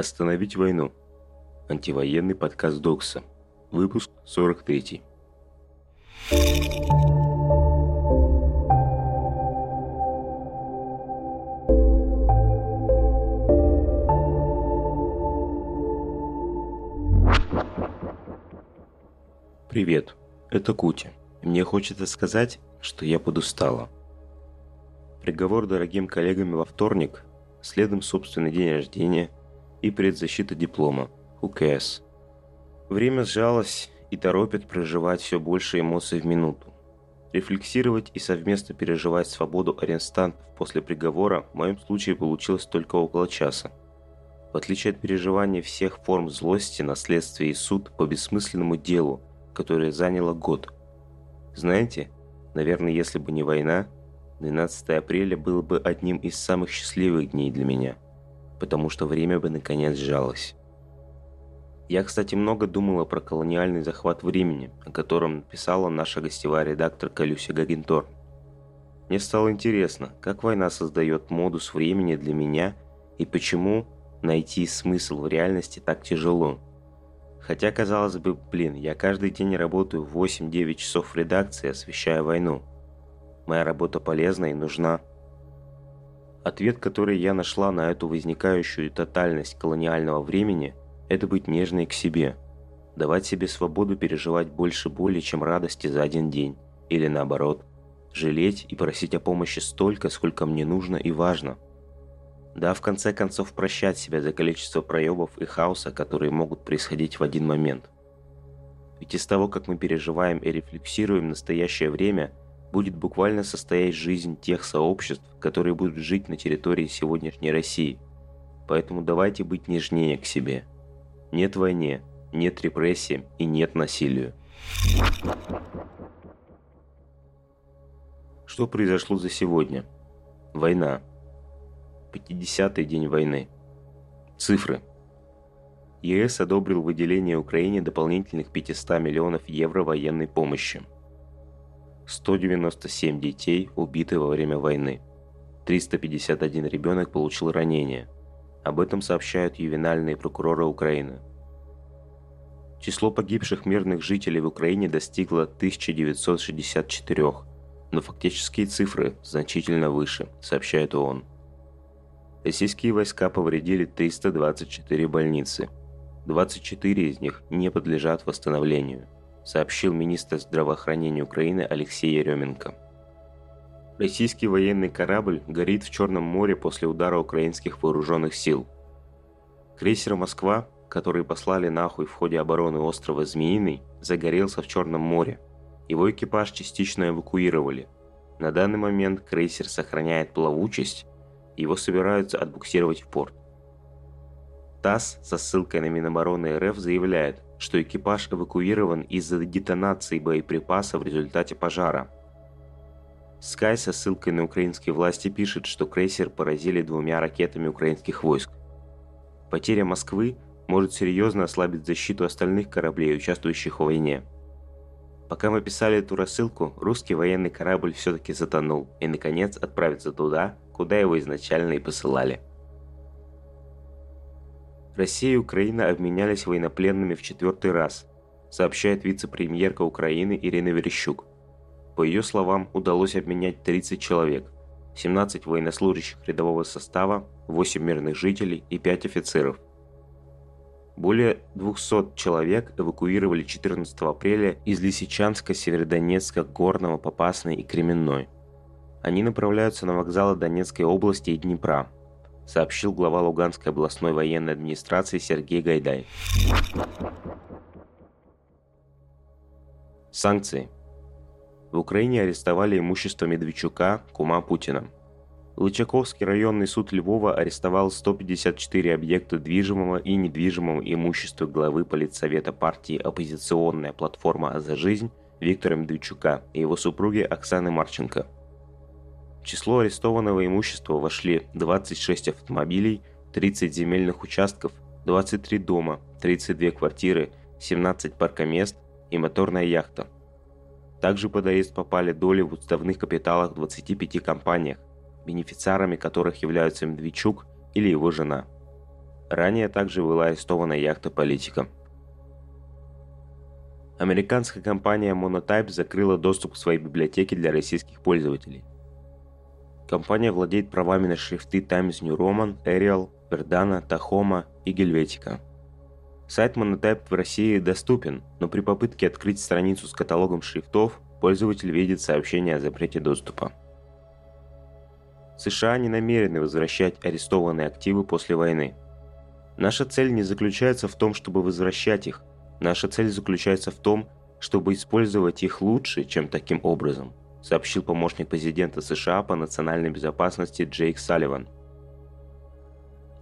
Остановить войну. Антивоенный подкаст Докса. Выпуск 43. Привет, это Кути. Мне хочется сказать, что я подустала. Приговор дорогим коллегам во вторник, следом собственный день рождения – и предзащита диплома, УКС. Время сжалось и торопит проживать все больше эмоций в минуту. Рефлексировать и совместно переживать свободу арестантов после приговора в моем случае получилось только около часа. В отличие от переживания всех форм злости на следствие и суд по бессмысленному делу, которое заняло год. Знаете, наверное, если бы не война, 12 апреля было бы одним из самых счастливых дней для меня – потому что время бы наконец сжалось. Я, кстати, много думала про колониальный захват времени, о котором написала наша гостевая редактор Калюся Гагентор. Мне стало интересно, как война создает модус времени для меня и почему найти смысл в реальности так тяжело. Хотя, казалось бы, блин, я каждый день работаю 8-9 часов в редакции, освещая войну. Моя работа полезна и нужна, Ответ, который я нашла на эту возникающую тотальность колониального времени, это быть нежной к себе. Давать себе свободу переживать больше боли, чем радости за один день. Или наоборот, жалеть и просить о помощи столько, сколько мне нужно и важно. Да, в конце концов, прощать себя за количество проебов и хаоса, которые могут происходить в один момент. Ведь из того, как мы переживаем и рефлексируем настоящее время – будет буквально состоять жизнь тех сообществ, которые будут жить на территории сегодняшней России. Поэтому давайте быть нежнее к себе. Нет войне, нет репрессиям и нет насилию. Что произошло за сегодня? Война. 50-й день войны. Цифры. ЕС одобрил выделение Украине дополнительных 500 миллионов евро военной помощи. 197 детей убиты во время войны. 351 ребенок получил ранения. Об этом сообщают ювенальные прокуроры Украины. Число погибших мирных жителей в Украине достигло 1964, но фактические цифры значительно выше, сообщает ООН. Российские войска повредили 324 больницы. 24 из них не подлежат восстановлению – сообщил министр здравоохранения Украины Алексей Еременко. Российский военный корабль горит в Черном море после удара украинских вооруженных сил. Крейсер «Москва», который послали нахуй в ходе обороны острова Змеиный, загорелся в Черном море. Его экипаж частично эвакуировали. На данный момент крейсер сохраняет плавучесть, его собираются отбуксировать в порт. ТАСС со ссылкой на Минобороны РФ заявляет, что экипаж эвакуирован из-за детонации боеприпасов в результате пожара. Sky со ссылкой на украинские власти пишет, что крейсер поразили двумя ракетами украинских войск. Потеря Москвы может серьезно ослабить защиту остальных кораблей, участвующих в войне. Пока мы писали эту рассылку, русский военный корабль все-таки затонул и, наконец, отправится туда, куда его изначально и посылали – Россия и Украина обменялись военнопленными в четвертый раз, сообщает вице-премьерка Украины Ирина Верещук. По ее словам, удалось обменять 30 человек, 17 военнослужащих рядового состава, 8 мирных жителей и 5 офицеров. Более 200 человек эвакуировали 14 апреля из Лисичанска, Северодонецка, Горного, Попасной и Кременной. Они направляются на вокзалы Донецкой области и Днепра – сообщил глава Луганской областной военной администрации Сергей Гайдай. Санкции. В Украине арестовали имущество Медведчука, кума Путина. Лычаковский районный суд Львова арестовал 154 объекта движимого и недвижимого имущества главы политсовета партии «Оппозиционная платформа за жизнь» Виктора Медведчука и его супруги Оксаны Марченко – в число арестованного имущества вошли 26 автомобилей, 30 земельных участков, 23 дома, 32 квартиры, 17 паркомест и моторная яхта. Также под арест попали доли в уставных капиталах 25 компаниях, бенефициарами которых являются Медведчук или его жена. Ранее также была арестована яхта политика. Американская компания Monotype закрыла доступ к своей библиотеке для российских пользователей. Компания владеет правами на шрифты Times New Roman, Arial, Verdana, Tahoma и Helvetica. Сайт Monotype в России доступен, но при попытке открыть страницу с каталогом шрифтов пользователь видит сообщение о запрете доступа. США не намерены возвращать арестованные активы после войны. Наша цель не заключается в том, чтобы возвращать их, Наша цель заключается в том, чтобы использовать их лучше, чем таким образом, сообщил помощник президента США по национальной безопасности Джейк Салливан.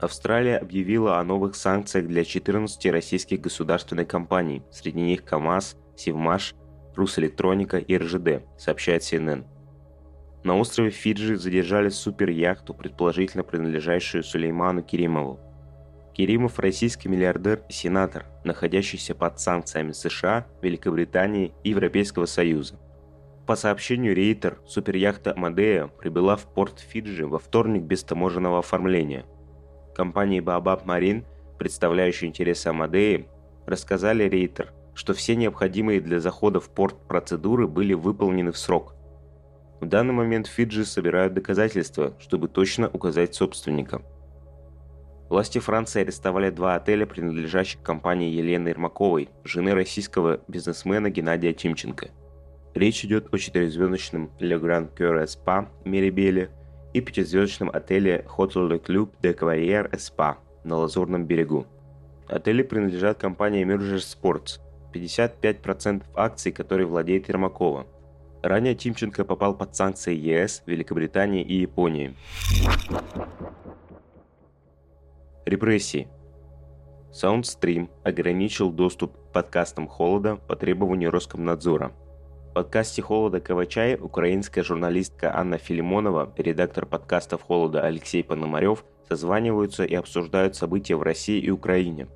Австралия объявила о новых санкциях для 14 российских государственных компаний, среди них КАМАЗ, Севмаш, Русэлектроника и РЖД, сообщает CNN. На острове Фиджи задержали суперяхту, предположительно принадлежащую Сулейману Керимову. Керимов – российский миллиардер и сенатор, находящийся под санкциями США, Великобритании и Европейского Союза. По сообщению Рейтер, суперяхта Амадея прибыла в порт Фиджи во вторник без таможенного оформления. Компании Baobab Marine, представляющей интересы Амадеи, рассказали Рейтер, что все необходимые для захода в порт процедуры были выполнены в срок. В данный момент Фиджи собирают доказательства, чтобы точно указать собственника – Власти Франции арестовали два отеля, принадлежащих компании Елены Ермаковой, жены российского бизнесмена Геннадия Тимченко. Речь идет о четырехзвездочном Le Grand Cœur Spa Мерибеле и пятизвездочном отеле Hotel Le Club de Cavalier Spa на Лазурном берегу. Отели принадлежат компании Emerger Sports, 55% акций, которой владеет Ермакова. Ранее Тимченко попал под санкции ЕС, Великобритании и Японии. Репрессии. Soundstream ограничил доступ к подкастам «Холода» по требованию Роскомнадзора. Подкасте «Холода Кавачай» украинская журналистка Анна Филимонова редактор подкастов «Холода» Алексей Пономарев созваниваются и обсуждают события в России и Украине.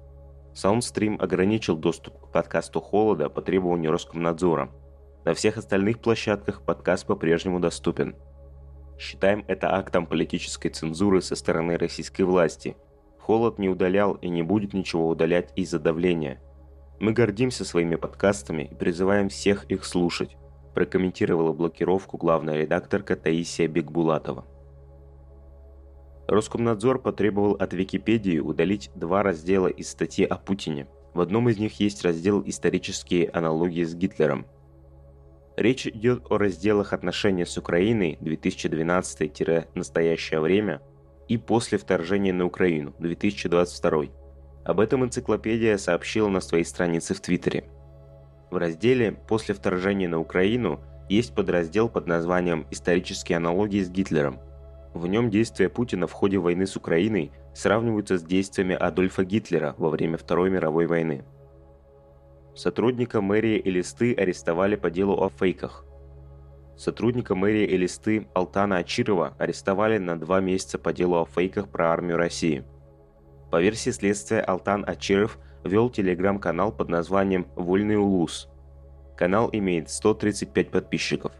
Soundstream ограничил доступ к подкасту «Холода» по требованию Роскомнадзора. На всех остальных площадках подкаст по-прежнему доступен. Считаем это актом политической цензуры со стороны российской власти – Холод не удалял и не будет ничего удалять из-за давления. Мы гордимся своими подкастами и призываем всех их слушать, прокомментировала блокировку главная редакторка Таисия Бекбулатова. Роскомнадзор потребовал от Википедии удалить два раздела из статьи о Путине. В одном из них есть раздел «Исторические аналогии с Гитлером». Речь идет о разделах отношения с Украиной 2012-настоящее время – и после вторжения на Украину 2022. Об этом энциклопедия сообщила на своей странице в Твиттере. В разделе «После вторжения на Украину» есть подраздел под названием «Исторические аналогии с Гитлером». В нем действия Путина в ходе войны с Украиной сравниваются с действиями Адольфа Гитлера во время Второй мировой войны. Сотрудника мэрии Элисты арестовали по делу о фейках – Сотрудника мэрии Элисты Алтана Ачирова арестовали на два месяца по делу о фейках про армию России. По версии следствия, Алтан Ачиров вел телеграм-канал под названием «Вольный Улус». Канал имеет 135 подписчиков.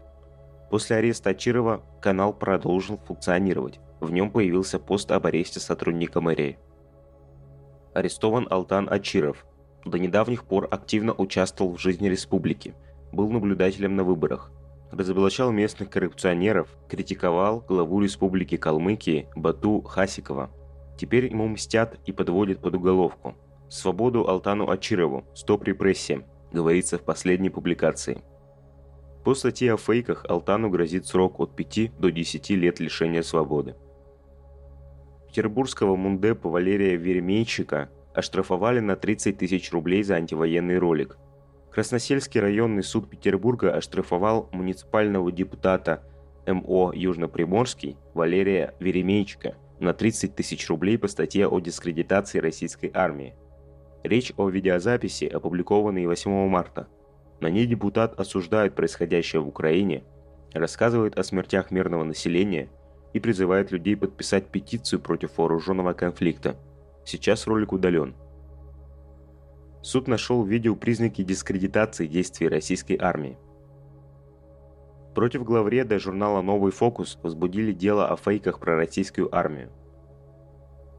После ареста Ачирова канал продолжил функционировать. В нем появился пост об аресте сотрудника мэрии. Арестован Алтан Ачиров. До недавних пор активно участвовал в жизни республики. Был наблюдателем на выборах – разоблачал местных коррупционеров, критиковал главу Республики Калмыкии Бату Хасикова. Теперь ему мстят и подводят под уголовку. Свободу Алтану Ачирову, стоп репрессиям, говорится в последней публикации. По статье о фейках Алтану грозит срок от 5 до 10 лет лишения свободы. Петербургского мундепа Валерия Веремейчика оштрафовали на 30 тысяч рублей за антивоенный ролик – Красносельский районный суд Петербурга оштрафовал муниципального депутата МО Южно-Приморский Валерия Веремейчика на 30 тысяч рублей по статье о дискредитации российской армии. Речь о видеозаписи, опубликованной 8 марта. На ней депутат осуждает происходящее в Украине, рассказывает о смертях мирного населения и призывает людей подписать петицию против вооруженного конфликта. Сейчас ролик удален. Суд нашел в видео признаки дискредитации действий российской армии. Против главреда журнала «Новый фокус» возбудили дело о фейках про российскую армию.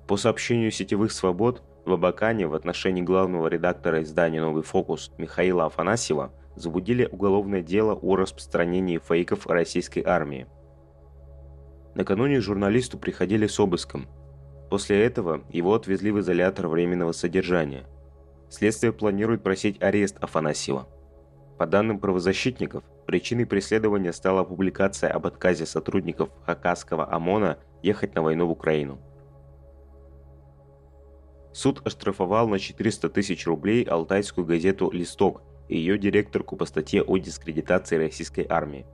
По сообщению сетевых свобод, в Абакане в отношении главного редактора издания «Новый фокус» Михаила Афанасьева забудили уголовное дело о распространении фейков российской армии. Накануне журналисту приходили с обыском. После этого его отвезли в изолятор временного содержания. Следствие планирует просить арест Афанасьева. По данным правозащитников, причиной преследования стала публикация об отказе сотрудников Хакасского ОМОНа ехать на войну в Украину. Суд оштрафовал на 400 тысяч рублей алтайскую газету «Листок» и ее директорку по статье о дискредитации российской армии.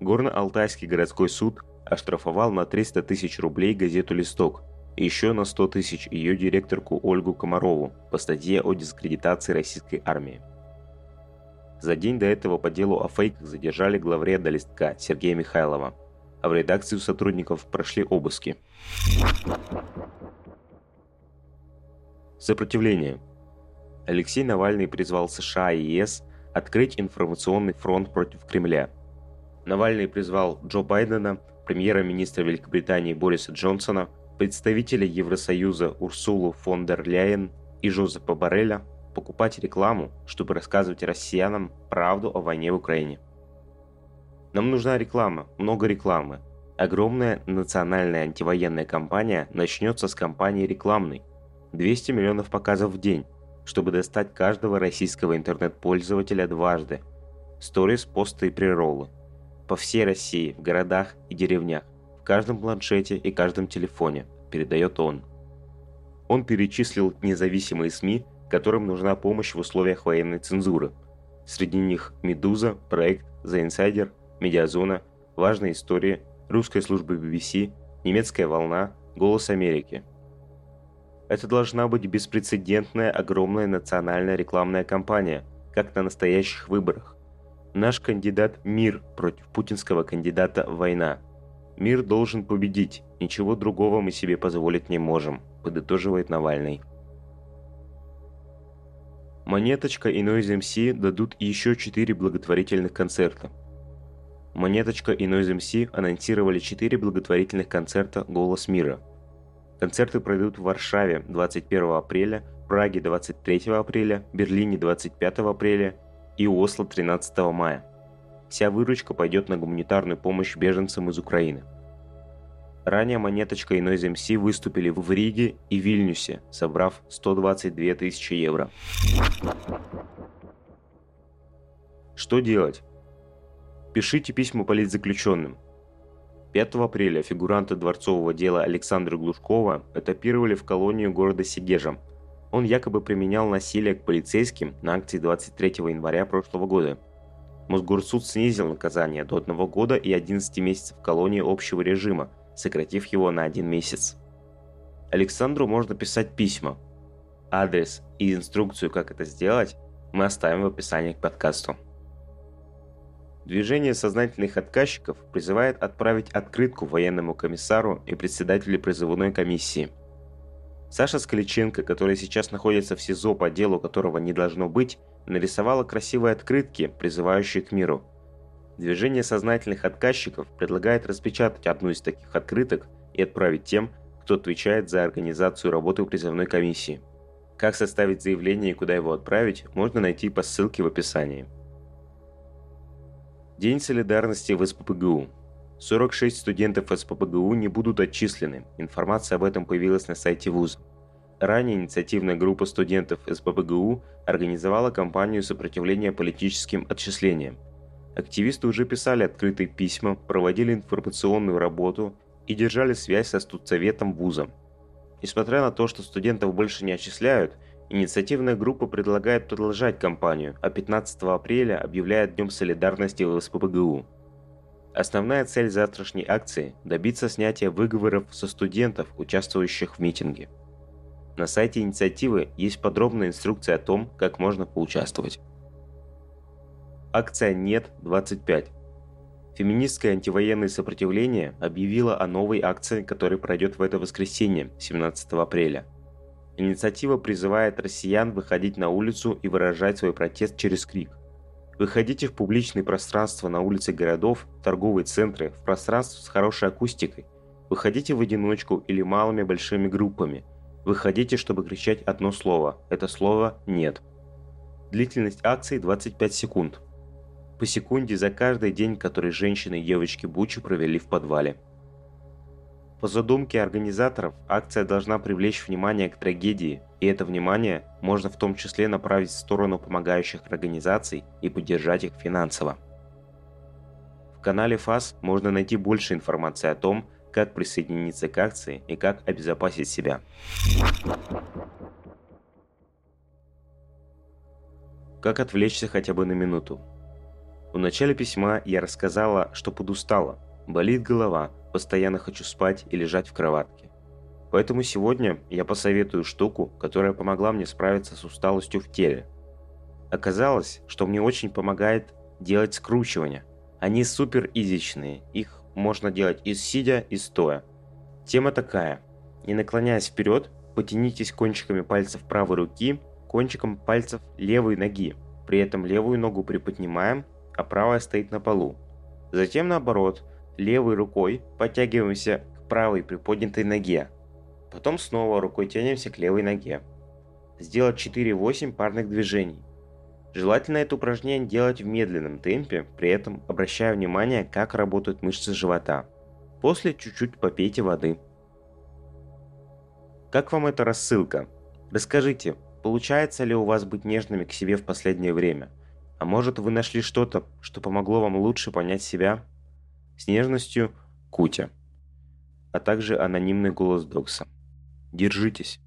Горно-Алтайский городской суд оштрафовал на 300 тысяч рублей газету «Листок» и еще на 100 тысяч ее директорку Ольгу Комарову по статье о дискредитации российской армии. За день до этого по делу о фейках задержали главреда «Листка» Сергея Михайлова, а в редакции у сотрудников прошли обыски. Сопротивление. Алексей Навальный призвал США и ЕС открыть информационный фронт против Кремля. Навальный призвал Джо Байдена, премьера-министра Великобритании Бориса Джонсона, представителя Евросоюза Урсулу фон дер Ляйен и Жозепа Барреля покупать рекламу, чтобы рассказывать россиянам правду о войне в Украине. Нам нужна реклама, много рекламы. Огромная национальная антивоенная кампания начнется с кампании рекламной, 200 миллионов показов в день, чтобы достать каждого российского интернет-пользователя дважды. Сторис, посты и прероллы. По всей России, в городах и деревнях, в каждом планшете и каждом телефоне, передает он. Он перечислил независимые СМИ, которым нужна помощь в условиях военной цензуры. Среди них «Медуза», «Проект», «The Insider», «Медиазона», «Важная история», «Русская служба BBC», «Немецкая волна», «Голос Америки», это должна быть беспрецедентная огромная национальная рекламная кампания, как на настоящих выборах. Наш кандидат – мир против путинского кандидата – война. Мир должен победить, ничего другого мы себе позволить не можем, подытоживает Навальный. Монеточка и Noise MC дадут еще четыре благотворительных концерта. Монеточка и Noise MC анонсировали четыре благотворительных концерта «Голос мира», Концерты пройдут в Варшаве 21 апреля, Праге 23 апреля, Берлине 25 апреля и Осло 13 мая. Вся выручка пойдет на гуманитарную помощь беженцам из Украины. Ранее Монеточка и Noise MC выступили в Риге и Вильнюсе, собрав 122 тысячи евро. Что делать? Пишите письма политзаключенным – 5 апреля фигуранта дворцового дела Александра Глушкова этапировали в колонию города Сигежа. Он якобы применял насилие к полицейским на акции 23 января прошлого года. Мосгорсуд снизил наказание до одного года и 11 месяцев колонии общего режима, сократив его на один месяц. Александру можно писать письма. Адрес и инструкцию, как это сделать, мы оставим в описании к подкасту. Движение сознательных отказчиков призывает отправить открытку военному комиссару и председателю призывной комиссии. Саша Скаличенко, которая сейчас находится в СИЗО по делу которого не должно быть, нарисовала красивые открытки, призывающие к миру. Движение сознательных отказчиков предлагает распечатать одну из таких открыток и отправить тем, кто отвечает за организацию работы призывной комиссии. Как составить заявление и куда его отправить, можно найти по ссылке в описании. День солидарности в СПБГУ. 46 студентов СПБГУ не будут отчислены. Информация об этом появилась на сайте вуза. Ранее инициативная группа студентов СПБГУ организовала кампанию сопротивления политическим отчислениям. Активисты уже писали открытые письма, проводили информационную работу и держали связь со студсоветом вуза. Несмотря на то, что студентов больше не отчисляют, Инициативная группа предлагает продолжать кампанию, а 15 апреля объявляет Днем солидарности в СПБГУ. Основная цель завтрашней акции – добиться снятия выговоров со студентов, участвующих в митинге. На сайте инициативы есть подробная инструкция о том, как можно поучаствовать. Акция «Нет-25». Феминистское антивоенное сопротивление объявило о новой акции, которая пройдет в это воскресенье, 17 апреля – Инициатива призывает россиян выходить на улицу и выражать свой протест через крик. Выходите в публичные пространства на улицы городов, торговые центры, в пространство с хорошей акустикой. Выходите в одиночку или малыми большими группами. Выходите, чтобы кричать одно слово. Это слово «нет». Длительность акции 25 секунд. По секунде за каждый день, который женщины и девочки Бучи провели в подвале. По задумке организаторов, акция должна привлечь внимание к трагедии, и это внимание можно в том числе направить в сторону помогающих организаций и поддержать их финансово. В канале ФАС можно найти больше информации о том, как присоединиться к акции и как обезопасить себя. Как отвлечься хотя бы на минуту? В начале письма я рассказала, что подустала, болит голова, постоянно хочу спать и лежать в кроватке. Поэтому сегодня я посоветую штуку, которая помогла мне справиться с усталостью в теле. Оказалось, что мне очень помогает делать скручивания. Они супер изичные, их можно делать и сидя, и стоя. Тема такая. Не наклоняясь вперед, потянитесь кончиками пальцев правой руки кончиком пальцев левой ноги. При этом левую ногу приподнимаем, а правая стоит на полу. Затем наоборот, левой рукой подтягиваемся к правой приподнятой ноге. Потом снова рукой тянемся к левой ноге. Сделать 4-8 парных движений. Желательно это упражнение делать в медленном темпе, при этом обращая внимание, как работают мышцы живота. После чуть-чуть попейте воды. Как вам эта рассылка? Расскажите, получается ли у вас быть нежными к себе в последнее время? А может вы нашли что-то, что помогло вам лучше понять себя? С нежностью Кутя. А также анонимный голос Докса. Держитесь.